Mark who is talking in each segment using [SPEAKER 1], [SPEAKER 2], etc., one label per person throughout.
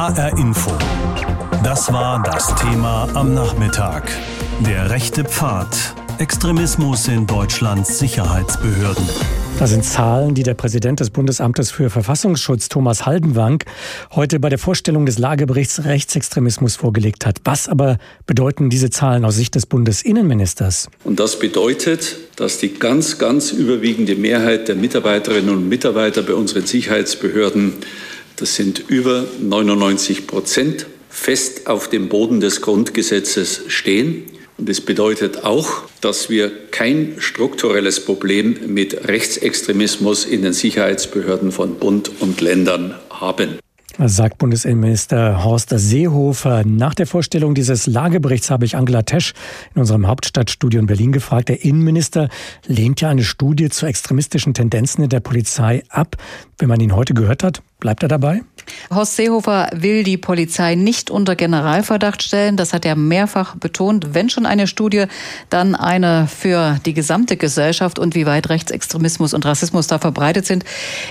[SPEAKER 1] HR Info. Das war das Thema am Nachmittag. Der rechte Pfad. Extremismus in Deutschlands Sicherheitsbehörden.
[SPEAKER 2] Das sind Zahlen, die der Präsident des Bundesamtes für Verfassungsschutz, Thomas Haldenwang, heute bei der Vorstellung des Lageberichts Rechtsextremismus vorgelegt hat. Was aber bedeuten diese Zahlen aus Sicht des Bundesinnenministers?
[SPEAKER 3] Und das bedeutet, dass die ganz, ganz überwiegende Mehrheit der Mitarbeiterinnen und Mitarbeiter bei unseren Sicherheitsbehörden, das sind über 99 Prozent, fest auf dem Boden des Grundgesetzes stehen und es bedeutet auch, dass wir kein strukturelles Problem mit Rechtsextremismus in den Sicherheitsbehörden von Bund und Ländern haben
[SPEAKER 2] sagt Bundesinnenminister Horst Seehofer. Nach der Vorstellung dieses Lageberichts habe ich Angela Tesch in unserem Hauptstadtstudio in Berlin gefragt. Der Innenminister lehnt ja eine Studie zu extremistischen Tendenzen in der Polizei ab. Wenn man ihn heute gehört hat, bleibt er dabei?
[SPEAKER 4] Horst Seehofer will die Polizei nicht unter Generalverdacht stellen. Das hat er mehrfach betont. Wenn schon eine Studie, dann eine für die gesamte Gesellschaft und wie weit Rechtsextremismus und Rassismus da verbreitet sind.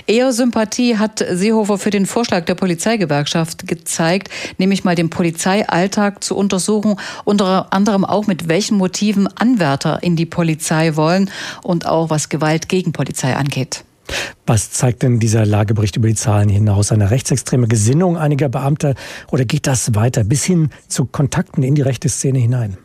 [SPEAKER 4] Eher Sympathie hat Seehofer für den Vorschlag der Polizeigewerkschaft gezeigt, nämlich mal den Polizeialltag zu untersuchen, unter anderem auch mit welchen Motiven Anwärter in die Polizei wollen und auch was Gewalt gegen Polizei angeht.
[SPEAKER 2] Was zeigt denn dieser Lagebericht über die Zahlen hinaus? Eine rechtsextreme Gesinnung einiger Beamter oder geht das weiter bis hin zu Kontakten in die rechte Szene hinein?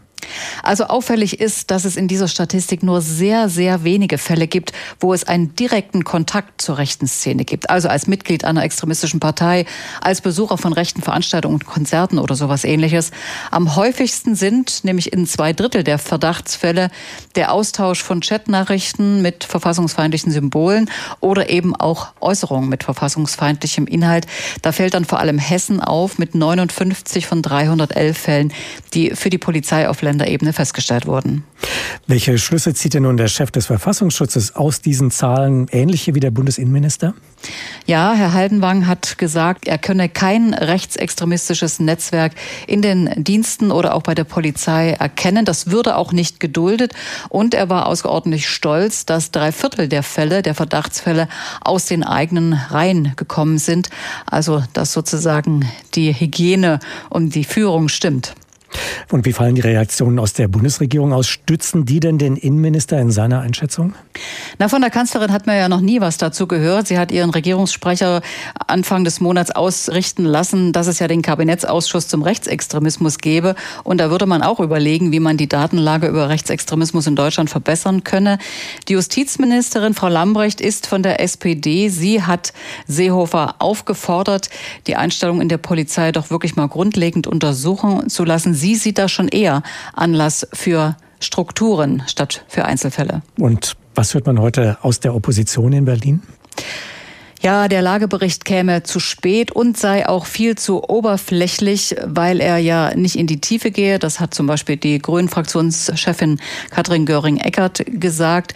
[SPEAKER 4] Also auffällig ist, dass es in dieser Statistik nur sehr, sehr wenige Fälle gibt, wo es einen direkten Kontakt zur rechten Szene gibt. Also als Mitglied einer extremistischen Partei, als Besucher von rechten Veranstaltungen und Konzerten oder sowas ähnliches. Am häufigsten sind, nämlich in zwei Drittel der Verdachtsfälle, der Austausch von Chatnachrichten mit verfassungsfeindlichen Symbolen oder eben auch Äußerungen mit verfassungsfeindlichem Inhalt. Da fällt dann vor allem Hessen auf mit 59 von 311 Fällen, die für die Polizei auf Länder Länderebene festgestellt wurden.
[SPEAKER 2] Welche Schlüsse zieht denn nun der Chef des Verfassungsschutzes aus diesen Zahlen, ähnliche wie der Bundesinnenminister?
[SPEAKER 4] Ja, Herr Haldenwang hat gesagt, er könne kein rechtsextremistisches Netzwerk in den Diensten oder auch bei der Polizei erkennen. Das würde auch nicht geduldet. Und er war außerordentlich stolz, dass drei Viertel der Fälle, der Verdachtsfälle aus den eigenen Reihen gekommen sind. Also, dass sozusagen die Hygiene und die Führung stimmt.
[SPEAKER 2] Und wie fallen die Reaktionen aus der Bundesregierung aus? Stützen die denn den Innenminister in seiner Einschätzung?
[SPEAKER 4] Na, von der Kanzlerin hat man ja noch nie was dazu gehört. Sie hat ihren Regierungssprecher Anfang des Monats ausrichten lassen, dass es ja den Kabinettsausschuss zum Rechtsextremismus gebe. Und da würde man auch überlegen, wie man die Datenlage über Rechtsextremismus in Deutschland verbessern könne. Die Justizministerin Frau Lambrecht ist von der SPD. Sie hat Seehofer aufgefordert, die Einstellung in der Polizei doch wirklich mal grundlegend untersuchen zu lassen. Sie Sie sieht da schon eher Anlass für Strukturen statt für Einzelfälle.
[SPEAKER 2] Und was hört man heute aus der Opposition in Berlin?
[SPEAKER 4] Ja, der Lagebericht käme zu spät und sei auch viel zu oberflächlich, weil er ja nicht in die Tiefe gehe. Das hat zum Beispiel die Grünen-Fraktionschefin Katrin Göring-Eckert gesagt.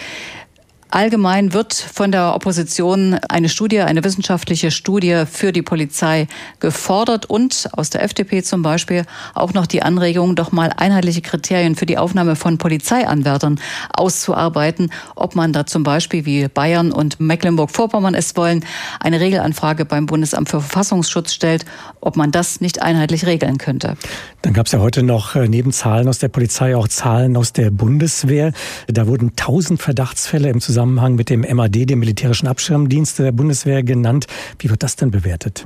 [SPEAKER 4] Allgemein wird von der Opposition eine Studie, eine wissenschaftliche Studie für die Polizei gefordert und aus der FDP zum Beispiel auch noch die Anregung, doch mal einheitliche Kriterien für die Aufnahme von Polizeianwärtern auszuarbeiten, ob man da zum Beispiel wie Bayern und Mecklenburg-Vorpommern es wollen, eine Regelanfrage beim Bundesamt für Verfassungsschutz stellt, ob man das nicht einheitlich regeln könnte.
[SPEAKER 2] Dann gab es ja heute noch äh, neben Zahlen aus der Polizei auch Zahlen aus der Bundeswehr. Da wurden tausend Verdachtsfälle im Zusammenhang mit dem MAD, dem militärischen Abschirmdienst der Bundeswehr genannt. Wie wird das denn bewertet?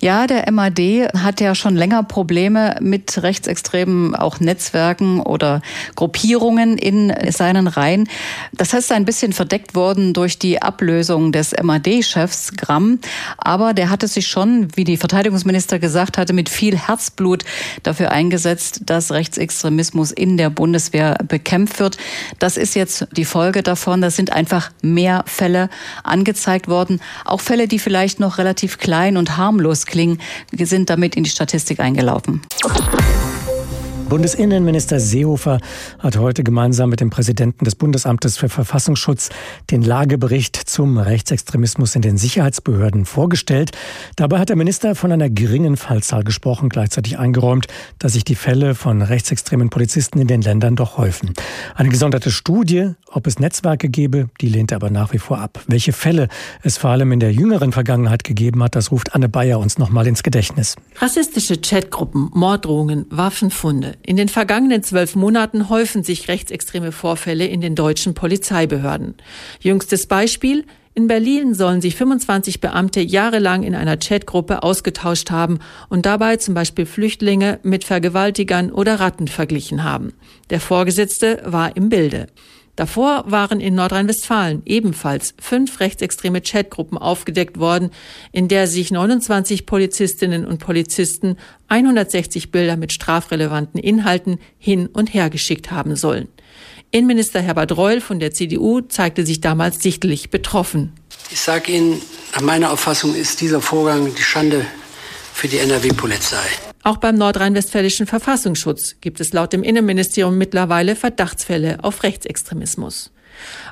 [SPEAKER 4] Ja, der MAD hat ja schon länger Probleme mit rechtsextremen auch Netzwerken oder Gruppierungen in seinen Reihen. Das heißt ein bisschen verdeckt worden durch die Ablösung des MAD-Chefs Gramm. Aber der hatte sich schon, wie die Verteidigungsminister gesagt hatte, mit viel Herzblut dafür eingesetzt, dass Rechtsextremismus in der Bundeswehr bekämpft wird. Das ist jetzt die Folge davon. Das sind einfach mehr Fälle angezeigt worden. Auch Fälle, die vielleicht noch relativ klein und harmlos klingen, sind damit in die Statistik eingelaufen.
[SPEAKER 2] Bundesinnenminister Seehofer hat heute gemeinsam mit dem Präsidenten des Bundesamtes für Verfassungsschutz den Lagebericht zum Rechtsextremismus in den Sicherheitsbehörden vorgestellt. Dabei hat der Minister von einer geringen Fallzahl gesprochen, gleichzeitig eingeräumt, dass sich die Fälle von rechtsextremen Polizisten in den Ländern doch häufen. Eine gesonderte Studie, ob es Netzwerke gebe, die lehnt er aber nach wie vor ab. Welche Fälle es vor allem in der jüngeren Vergangenheit gegeben hat, das ruft Anne Bayer uns nochmal ins Gedächtnis.
[SPEAKER 5] Rassistische Chatgruppen, Morddrohungen, Waffenfunde. In den vergangenen zwölf Monaten häufen sich rechtsextreme Vorfälle in den deutschen Polizeibehörden. Jüngstes Beispiel in Berlin sollen sich 25 Beamte jahrelang in einer Chatgruppe ausgetauscht haben und dabei zum Beispiel Flüchtlinge mit Vergewaltigern oder Ratten verglichen haben. Der Vorgesetzte war im Bilde. Davor waren in Nordrhein-Westfalen ebenfalls fünf rechtsextreme Chatgruppen aufgedeckt worden, in der sich 29 Polizistinnen und Polizisten 160 Bilder mit strafrelevanten Inhalten hin und her geschickt haben sollen. Innenminister Herbert Reul von der CDU zeigte sich damals sichtlich betroffen.
[SPEAKER 6] Ich sage Ihnen, nach meiner Auffassung ist dieser Vorgang die Schande für die NRW-Polizei.
[SPEAKER 5] Auch beim nordrhein-westfälischen Verfassungsschutz gibt es laut dem Innenministerium mittlerweile Verdachtsfälle auf Rechtsextremismus.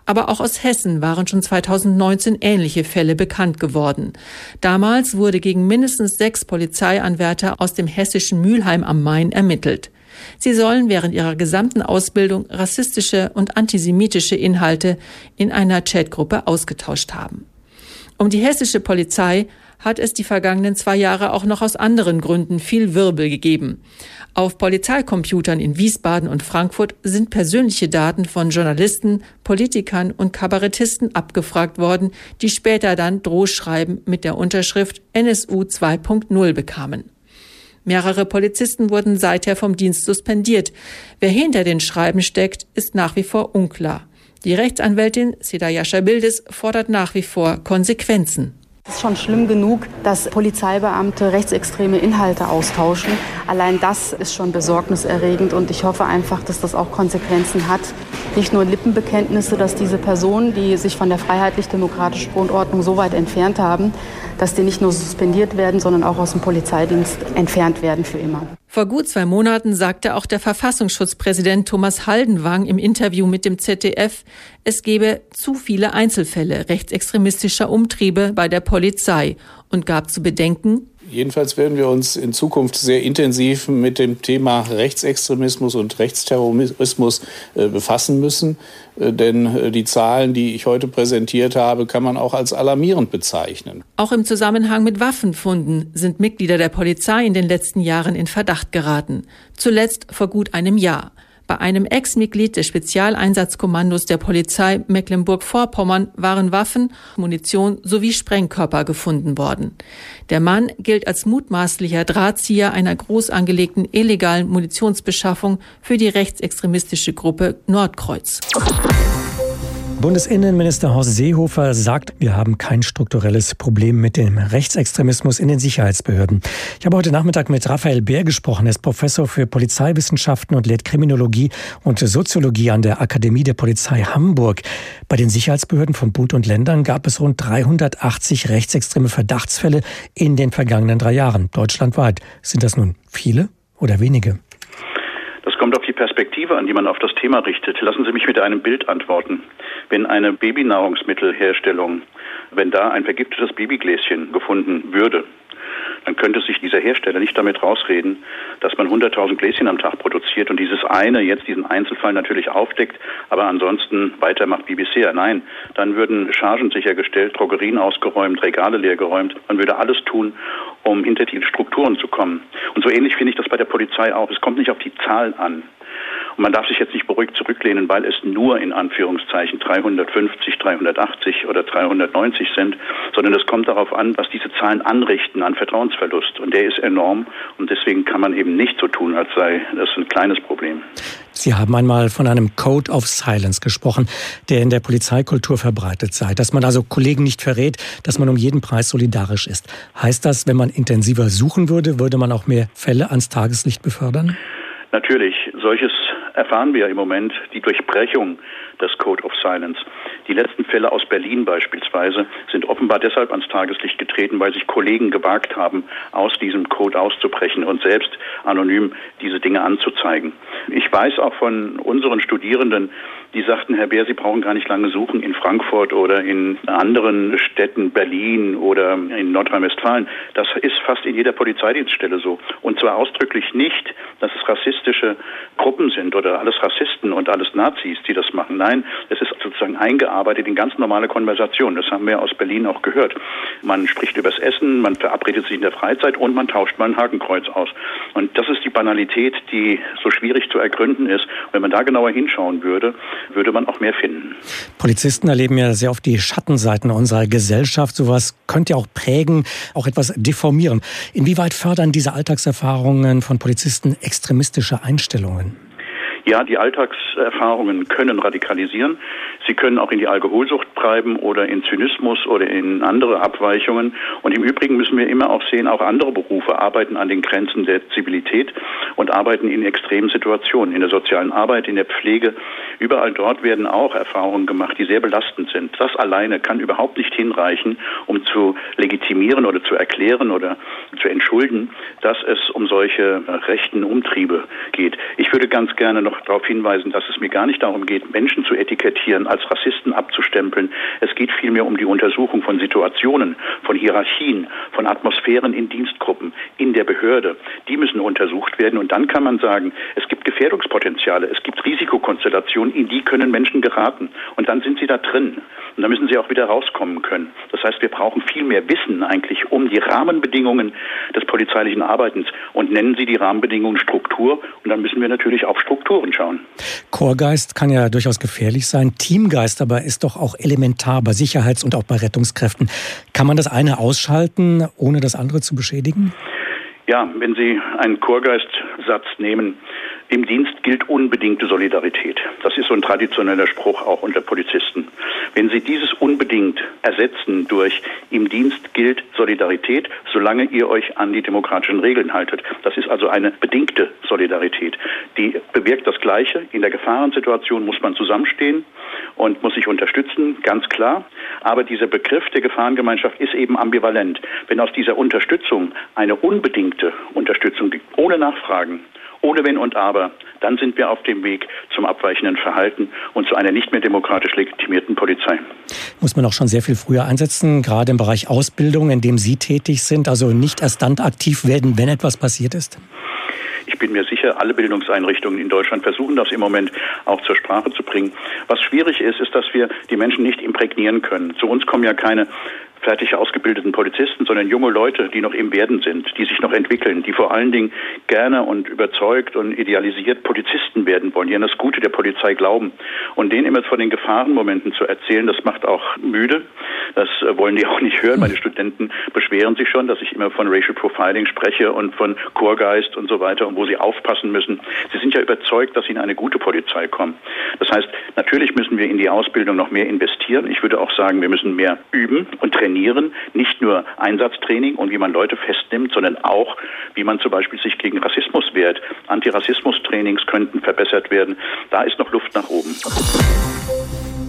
[SPEAKER 5] Aber auch aus Hessen waren schon 2019 ähnliche Fälle bekannt geworden. Damals wurde gegen mindestens sechs Polizeianwärter aus dem hessischen Mülheim am Main ermittelt. Sie sollen während ihrer gesamten Ausbildung rassistische und antisemitische Inhalte in einer Chatgruppe ausgetauscht haben. Um die hessische Polizei hat es die vergangenen zwei Jahre auch noch aus anderen Gründen viel Wirbel gegeben. Auf Polizeicomputern in Wiesbaden und Frankfurt sind persönliche Daten von Journalisten, Politikern und Kabarettisten abgefragt worden, die später dann Drohschreiben mit der Unterschrift NSU 2.0 bekamen. Mehrere Polizisten wurden seither vom Dienst suspendiert. Wer hinter den Schreiben steckt, ist nach wie vor unklar. Die Rechtsanwältin Seda Jascha Bildes fordert nach wie vor Konsequenzen.
[SPEAKER 7] Es ist schon schlimm genug, dass Polizeibeamte rechtsextreme Inhalte austauschen. Allein das ist schon besorgniserregend und ich hoffe einfach, dass das auch Konsequenzen hat. Nicht nur Lippenbekenntnisse, dass diese Personen, die sich von der freiheitlich-demokratischen Grundordnung so weit entfernt haben, dass die nicht nur suspendiert werden, sondern auch aus dem Polizeidienst entfernt werden für immer.
[SPEAKER 5] Vor gut zwei Monaten sagte auch der Verfassungsschutzpräsident Thomas Haldenwang im Interview mit dem ZDF, es gebe zu viele Einzelfälle rechtsextremistischer Umtriebe bei der Polizei und gab zu bedenken,
[SPEAKER 8] Jedenfalls werden wir uns in Zukunft sehr intensiv mit dem Thema Rechtsextremismus und Rechtsterrorismus äh, befassen müssen. Äh, denn äh, die Zahlen, die ich heute präsentiert habe, kann man auch als alarmierend bezeichnen.
[SPEAKER 5] Auch im Zusammenhang mit Waffenfunden sind Mitglieder der Polizei in den letzten Jahren in Verdacht geraten. Zuletzt vor gut einem Jahr. Bei einem Ex-Mitglied des Spezialeinsatzkommandos der Polizei Mecklenburg-Vorpommern waren Waffen, Munition sowie Sprengkörper gefunden worden. Der Mann gilt als mutmaßlicher Drahtzieher einer groß angelegten illegalen Munitionsbeschaffung für die rechtsextremistische Gruppe Nordkreuz.
[SPEAKER 2] Bundesinnenminister Horst Seehofer sagt, wir haben kein strukturelles Problem mit dem Rechtsextremismus in den Sicherheitsbehörden. Ich habe heute Nachmittag mit Raphael Bär gesprochen. Er ist Professor für Polizeiwissenschaften und lehrt Kriminologie und Soziologie an der Akademie der Polizei Hamburg. Bei den Sicherheitsbehörden von Bund und Ländern gab es rund 380 rechtsextreme Verdachtsfälle in den vergangenen drei Jahren. Deutschlandweit. Sind das nun viele oder wenige?
[SPEAKER 9] kommt auf die Perspektive an, die man auf das Thema richtet. Lassen Sie mich mit einem Bild antworten. Wenn eine Babynahrungsmittelherstellung, wenn da ein vergiftetes Babygläschen gefunden würde, dann könnte sich dieser Hersteller nicht damit rausreden, dass man 100.000 Gläschen am Tag produziert und dieses eine jetzt diesen Einzelfall natürlich aufdeckt, aber ansonsten weitermacht wie bisher. Nein, dann würden Chargen sichergestellt, Drogerien ausgeräumt, Regale leergeräumt. Man würde alles tun, um hinter die Strukturen zu kommen. Und so ähnlich finde ich das bei der Polizei auch. Es kommt nicht auf die Zahlen an. Und man darf sich jetzt nicht beruhigt zurücklehnen, weil es nur in Anführungszeichen 350, 380 oder 390 sind, sondern es kommt darauf an, was diese Zahlen anrichten an Vertrauensverlust. Und der ist enorm. Und deswegen kann man eben nicht so tun, als sei das ein kleines Problem.
[SPEAKER 2] Sie haben einmal von einem Code of Silence gesprochen, der in der Polizeikultur verbreitet sei, dass man also Kollegen nicht verrät, dass man um jeden Preis solidarisch ist. Heißt das, wenn man intensiver suchen würde, würde man auch mehr Fälle ans Tageslicht befördern?
[SPEAKER 9] Natürlich, solches erfahren wir im Moment, die Durchbrechung das Code of Silence. Die letzten Fälle aus Berlin beispielsweise sind offenbar deshalb ans Tageslicht getreten, weil sich Kollegen gewagt haben, aus diesem Code auszubrechen und selbst anonym diese Dinge anzuzeigen. Ich weiß auch von unseren Studierenden, die sagten, Herr Bär, Sie brauchen gar nicht lange suchen in Frankfurt oder in anderen Städten, Berlin oder in Nordrhein-Westfalen. Das ist fast in jeder Polizeidienststelle so. Und zwar ausdrücklich nicht, dass es rassistische Gruppen sind oder alles Rassisten und alles Nazis, die das machen. Nein, es ist sozusagen eingearbeitet in ganz normale Konversation. Das haben wir aus Berlin auch gehört. Man spricht übers Essen, man verabredet sich in der Freizeit und man tauscht mal ein Hakenkreuz aus. Und das ist die Banalität, die so schwierig zu ergründen ist. Wenn man da genauer hinschauen würde, würde man auch mehr finden.
[SPEAKER 2] Polizisten erleben ja sehr oft die Schattenseiten unserer Gesellschaft. Sowas könnte ja auch prägen, auch etwas deformieren. Inwieweit fördern diese Alltagserfahrungen von Polizisten extremistische Einstellungen?
[SPEAKER 9] Ja, die Alltagserfahrungen können radikalisieren. Sie können auch in die Alkoholsucht treiben oder in Zynismus oder in andere Abweichungen. Und im Übrigen müssen wir immer auch sehen, auch andere Berufe arbeiten an den Grenzen der Zivilität und arbeiten in extremen Situationen, in der sozialen Arbeit, in der Pflege. Überall dort werden auch Erfahrungen gemacht, die sehr belastend sind. Das alleine kann überhaupt nicht hinreichen, um zu legitimieren oder zu erklären oder zu entschulden, dass es um solche rechten Umtriebe geht. Ich würde ganz gerne noch darauf hinweisen, dass es mir gar nicht darum geht, Menschen zu etikettieren, als Rassisten abzustempeln. Es geht vielmehr um die Untersuchung von Situationen, von Hierarchien, von Atmosphären in Dienstgruppen, in der Behörde. Die müssen untersucht werden und dann kann man sagen, es gibt Gefährdungspotenziale, es gibt Risikokonstellationen, in die können Menschen geraten und dann sind sie da drin und dann müssen sie auch wieder rauskommen können. Das heißt, wir brauchen viel mehr Wissen eigentlich um die Rahmenbedingungen des polizeilichen Arbeitens und nennen Sie die Rahmenbedingungen Struktur und dann müssen wir natürlich auf Strukturen schauen.
[SPEAKER 2] Chorgeist kann ja durchaus gefährlich sein. Teamgeist aber ist doch auch elementar bei Sicherheits- und auch bei Rettungskräften. Kann man das eine ausschalten, ohne das andere zu beschädigen?
[SPEAKER 9] Ja, wenn Sie einen Chorgeistsatz nehmen, im Dienst gilt unbedingte Solidarität. Das ist so ein traditioneller Spruch auch unter Polizisten. Wenn Sie dieses unbedingt ersetzen durch im Dienst gilt Solidarität, solange ihr euch an die demokratischen Regeln haltet. Das ist also eine bedingte Solidarität. Die bewirkt das Gleiche. In der Gefahrensituation muss man zusammenstehen und muss sich unterstützen, ganz klar. Aber dieser Begriff der Gefahrengemeinschaft ist eben ambivalent. Wenn aus dieser Unterstützung eine unbedingte Unterstützung ohne Nachfragen, ohne Wenn und Aber, dann sind wir auf dem Weg zum abweichenden Verhalten und zu einer nicht mehr demokratisch legitimierten Polizei.
[SPEAKER 2] Muss man auch schon sehr viel früher einsetzen, gerade im Bereich Ausbildung, in dem Sie tätig sind, also nicht erst dann aktiv werden, wenn etwas passiert ist?
[SPEAKER 9] Ich bin mir sicher, alle Bildungseinrichtungen in Deutschland versuchen das im Moment auch zur Sprache zu bringen. Was schwierig ist, ist, dass wir die Menschen nicht imprägnieren können. Zu uns kommen ja keine fertig ausgebildeten Polizisten, sondern junge Leute, die noch im Werden sind, die sich noch entwickeln, die vor allen Dingen gerne und überzeugt und idealisiert Polizisten werden wollen, die an das Gute der Polizei glauben. Und denen immer von den Gefahrenmomenten zu erzählen, das macht auch müde. Das äh, wollen die auch nicht hören. Meine Studenten beschweren sich schon, dass ich immer von Racial Profiling spreche und von Chorgeist und so weiter und wo sie aufpassen müssen. Sie sind ja überzeugt, dass sie in eine gute Polizei kommen. Das heißt, natürlich müssen wir in die Ausbildung noch mehr investieren. Ich würde auch sagen, wir müssen mehr üben und trainieren trainieren, nicht nur Einsatztraining und wie man Leute festnimmt, sondern auch, wie man zum Beispiel sich gegen Rassismus wehrt. Antirassismus-Trainings könnten verbessert werden. Da ist noch Luft nach oben.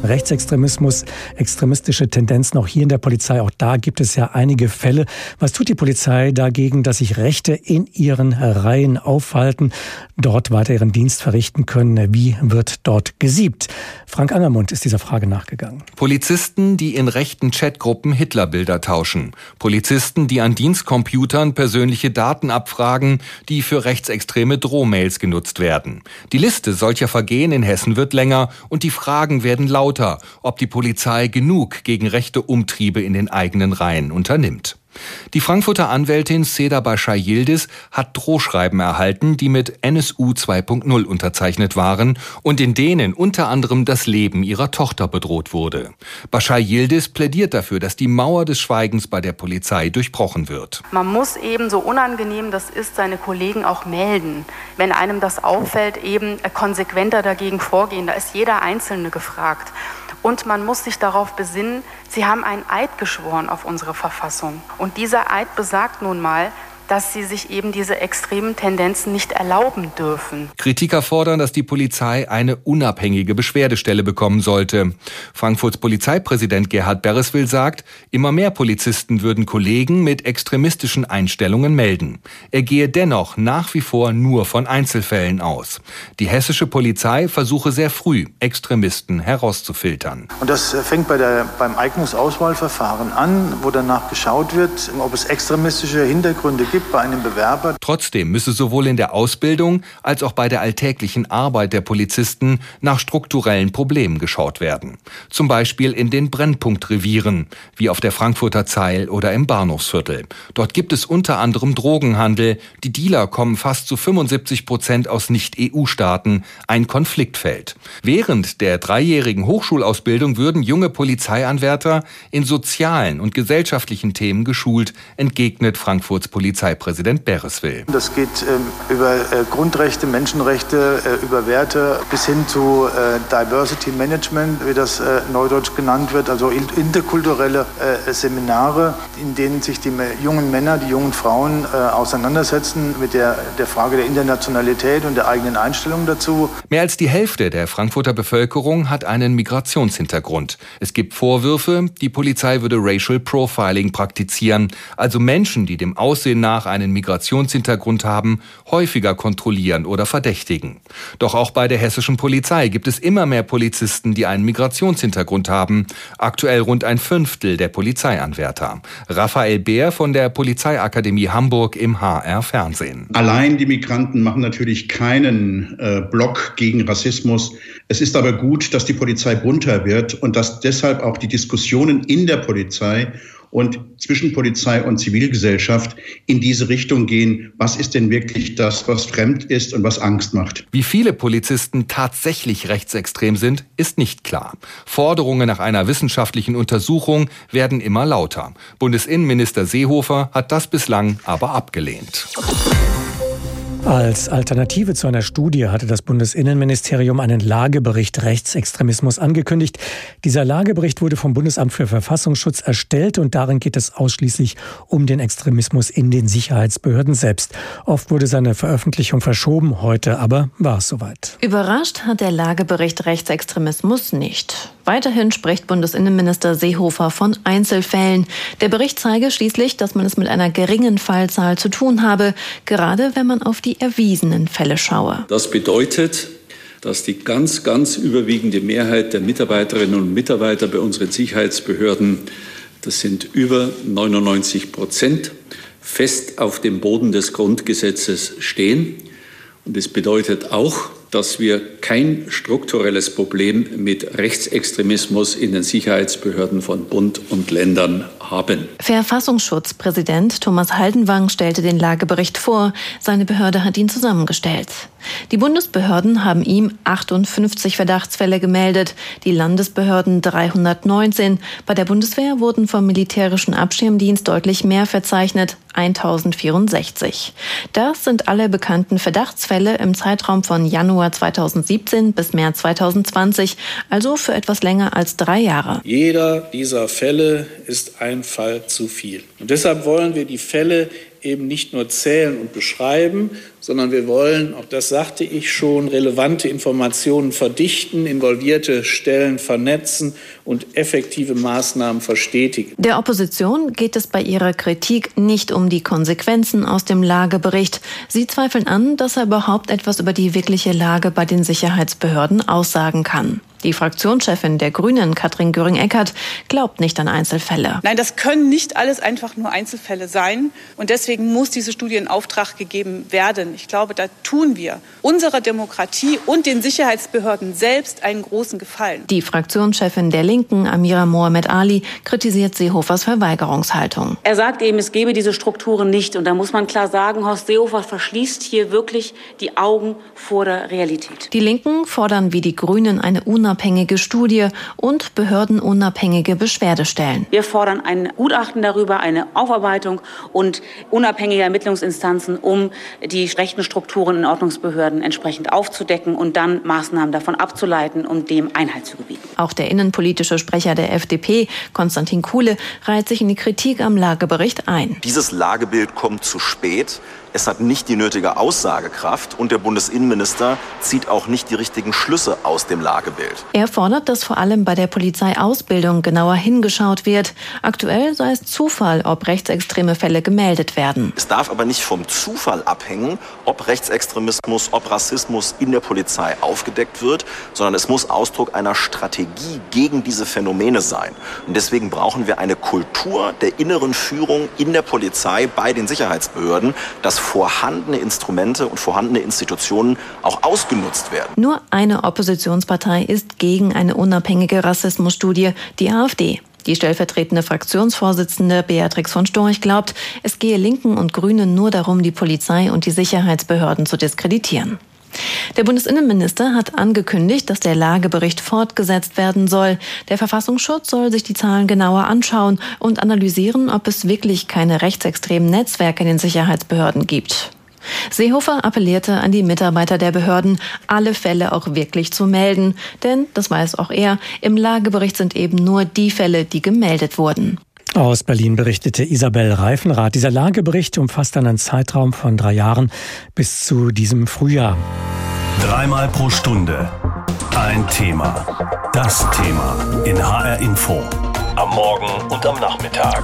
[SPEAKER 2] Rechtsextremismus, extremistische Tendenzen auch hier in der Polizei. Auch da gibt es ja einige Fälle. Was tut die Polizei dagegen, dass sich Rechte in ihren Reihen aufhalten, dort weiter ihren Dienst verrichten können? Wie wird dort gesiebt? Frank Angermund ist dieser Frage nachgegangen.
[SPEAKER 10] Polizisten, die in rechten Chatgruppen Hitlerbilder tauschen. Polizisten, die an Dienstcomputern persönliche Daten abfragen, die für rechtsextreme Drohmails genutzt werden. Die Liste solcher Vergehen in Hessen wird länger und die Fragen werden lauter lauter, ob die Polizei genug gegen rechte Umtriebe in den eigenen Reihen unternimmt. Die Frankfurter Anwältin Seda Bashar Yildiz hat Drohschreiben erhalten, die mit NSU 2.0 unterzeichnet waren und in denen unter anderem das Leben ihrer Tochter bedroht wurde. Bashar Yildiz plädiert dafür, dass die Mauer des Schweigens bei der Polizei durchbrochen wird.
[SPEAKER 7] Man muss eben, so unangenehm das ist, seine Kollegen auch melden. Wenn einem das auffällt, eben konsequenter dagegen vorgehen. Da ist jeder Einzelne gefragt. Und man muss sich darauf besinnen, Sie haben einen Eid geschworen auf unsere Verfassung. Und dieser Eid besagt nun mal, dass sie sich eben diese extremen Tendenzen nicht erlauben dürfen.
[SPEAKER 10] Kritiker fordern, dass die Polizei eine unabhängige Beschwerdestelle bekommen sollte. Frankfurts Polizeipräsident Gerhard Bereswil sagt, immer mehr Polizisten würden Kollegen mit extremistischen Einstellungen melden. Er gehe dennoch nach wie vor nur von Einzelfällen aus. Die hessische Polizei versuche sehr früh, Extremisten herauszufiltern.
[SPEAKER 11] Und das fängt bei der, beim Eignungsauswahlverfahren an, wo danach geschaut wird, ob es extremistische Hintergründe gibt bei einem Bewerber.
[SPEAKER 10] Trotzdem müsse sowohl in der Ausbildung als auch bei der alltäglichen Arbeit der Polizisten nach strukturellen Problemen geschaut werden. Zum Beispiel in den Brennpunktrevieren, wie auf der Frankfurter Zeil oder im Bahnhofsviertel. Dort gibt es unter anderem Drogenhandel. Die Dealer kommen fast zu 75 Prozent aus Nicht-EU-Staaten. Ein Konfliktfeld. Während der dreijährigen Hochschulausbildung würden junge Polizeianwärter in sozialen und gesellschaftlichen Themen geschult, entgegnet Frankfurts Polizeipräsident Bereswil.
[SPEAKER 11] Das geht äh, über äh, Grundrechte, Menschenrechte, äh, über Werte bis hin zu äh, Diversity Management, wie das äh, neudeutsch genannt wird, also interkulturelle äh, Seminare, in denen sich die jungen Männer, die jungen Frauen auseinandersetzen mit der, der Frage der Internationalität und der eigenen Einstellung dazu.
[SPEAKER 10] Mehr als die Hälfte der Frankfurter Bevölkerung hat einen Migrationshintergrund. Es gibt Vorwürfe, die Polizei würde Racial Profiling praktizieren, also Menschen, die dem Aussehen nach einen Migrationshintergrund haben, häufiger kontrollieren oder verdächtigen. Doch auch bei der hessischen Polizei gibt es immer mehr Polizisten, die einen Migrationshintergrund haben. Aktuell rund ein Fünftel der Polizeianwärter. Raphael Beer von der Polizeiakademie Hamburg im HR Fernsehen.
[SPEAKER 12] Allein die Migranten machen natürlich keinen äh, Block gegen Rassismus. Es ist aber gut, dass die Polizei bunter wird und dass deshalb auch die Diskussionen in der Polizei und zwischen Polizei und Zivilgesellschaft in diese Richtung gehen. Was ist denn wirklich das, was fremd ist und was Angst macht?
[SPEAKER 10] Wie viele Polizisten tatsächlich rechtsextrem sind, ist nicht klar. Forderungen nach einer wissenschaftlichen Untersuchung werden immer lauter. Bundesinnenminister Seehofer hat das bislang aber abgelehnt.
[SPEAKER 2] Als Alternative zu einer Studie hatte das Bundesinnenministerium einen Lagebericht Rechtsextremismus angekündigt. Dieser Lagebericht wurde vom Bundesamt für Verfassungsschutz erstellt und darin geht es ausschließlich um den Extremismus in den Sicherheitsbehörden selbst. Oft wurde seine Veröffentlichung verschoben, heute aber war es soweit.
[SPEAKER 13] Überrascht hat der Lagebericht Rechtsextremismus nicht. Weiterhin spricht Bundesinnenminister Seehofer von Einzelfällen. Der Bericht zeige schließlich, dass man es mit einer geringen Fallzahl zu tun habe, gerade wenn man auf die erwiesenen Fälle schaue.
[SPEAKER 3] Das bedeutet, dass die ganz, ganz überwiegende Mehrheit der Mitarbeiterinnen und Mitarbeiter bei unseren Sicherheitsbehörden, das sind über 99 Prozent, fest auf dem Boden des Grundgesetzes stehen. Und es bedeutet auch, dass wir kein strukturelles Problem mit Rechtsextremismus in den Sicherheitsbehörden von Bund und Ländern haben.
[SPEAKER 13] Verfassungsschutzpräsident Thomas Haldenwang stellte den Lagebericht vor. Seine Behörde hat ihn zusammengestellt. Die Bundesbehörden haben ihm 58 Verdachtsfälle gemeldet, die Landesbehörden 319. Bei der Bundeswehr wurden vom militärischen Abschirmdienst deutlich mehr verzeichnet, 1064. Das sind alle bekannten Verdachtsfälle im Zeitraum von Januar 2017 bis März 2020, also für etwas länger als drei Jahre.
[SPEAKER 14] Jeder dieser Fälle ist ein Fall zu viel. Und deshalb wollen wir die Fälle eben nicht nur zählen und beschreiben, sondern wir wollen, auch das sagte ich schon, relevante Informationen verdichten, involvierte Stellen vernetzen und effektive Maßnahmen verstetigen.
[SPEAKER 13] Der Opposition geht es bei ihrer Kritik nicht um die Konsequenzen aus dem Lagebericht. Sie zweifeln an, dass er überhaupt etwas über die wirkliche Lage bei den Sicherheitsbehörden aussagen kann. Die Fraktionschefin der Grünen, Katrin Göring-Eckardt, glaubt nicht an Einzelfälle.
[SPEAKER 15] Nein, das können nicht alles einfach nur Einzelfälle sein. Und deswegen muss diese Studie in Auftrag gegeben werden. Ich glaube, da tun wir unserer Demokratie und den Sicherheitsbehörden selbst einen großen Gefallen.
[SPEAKER 13] Die Fraktionschefin der Linken, Amira Mohamed Ali, kritisiert Seehofers Verweigerungshaltung.
[SPEAKER 16] Er sagt eben, es gebe diese Strukturen nicht. Und da muss man klar sagen, Horst Seehofer verschließt hier wirklich die Augen vor der Realität.
[SPEAKER 13] Die Linken fordern wie die Grünen eine unabhängige unabhängige Studie und behördenunabhängige Beschwerdestellen.
[SPEAKER 16] Wir fordern ein Gutachten darüber, eine Aufarbeitung und unabhängige Ermittlungsinstanzen, um die rechten Strukturen in Ordnungsbehörden entsprechend aufzudecken und dann Maßnahmen davon abzuleiten, um dem Einhalt zu gebieten.
[SPEAKER 13] Auch der innenpolitische Sprecher der FDP, Konstantin Kuhle, reiht sich in die Kritik am Lagebericht ein.
[SPEAKER 17] Dieses Lagebild kommt zu spät. Es hat nicht die nötige Aussagekraft und der Bundesinnenminister zieht auch nicht die richtigen Schlüsse aus dem Lagebild.
[SPEAKER 13] Er fordert, dass vor allem bei der Polizeiausbildung genauer hingeschaut wird. Aktuell sei es Zufall, ob rechtsextreme Fälle gemeldet werden.
[SPEAKER 17] Es darf aber nicht vom Zufall abhängen, ob Rechtsextremismus, ob Rassismus in der Polizei aufgedeckt wird, sondern es muss Ausdruck einer Strategie gegen diese Phänomene sein. Und deswegen brauchen wir eine Kultur der inneren Führung in der Polizei bei den Sicherheitsbehörden, dass vorhandene Instrumente und vorhandene Institutionen auch ausgenutzt werden.
[SPEAKER 13] Nur eine Oppositionspartei ist gegen eine unabhängige Rassismusstudie, die AfD. Die stellvertretende Fraktionsvorsitzende Beatrix von Storch glaubt, es gehe Linken und Grünen nur darum, die Polizei und die Sicherheitsbehörden zu diskreditieren. Der Bundesinnenminister hat angekündigt, dass der Lagebericht fortgesetzt werden soll. Der Verfassungsschutz soll sich die Zahlen genauer anschauen und analysieren, ob es wirklich keine rechtsextremen Netzwerke in den Sicherheitsbehörden gibt. Seehofer appellierte an die Mitarbeiter der Behörden, alle Fälle auch wirklich zu melden. Denn, das weiß auch er, im Lagebericht sind eben nur die Fälle, die gemeldet wurden.
[SPEAKER 2] Aus Berlin berichtete Isabel Reifenrath. Dieser Lagebericht umfasst einen Zeitraum von drei Jahren bis zu diesem Frühjahr.
[SPEAKER 1] Dreimal pro Stunde ein Thema. Das Thema in HR Info. Am Morgen und am Nachmittag.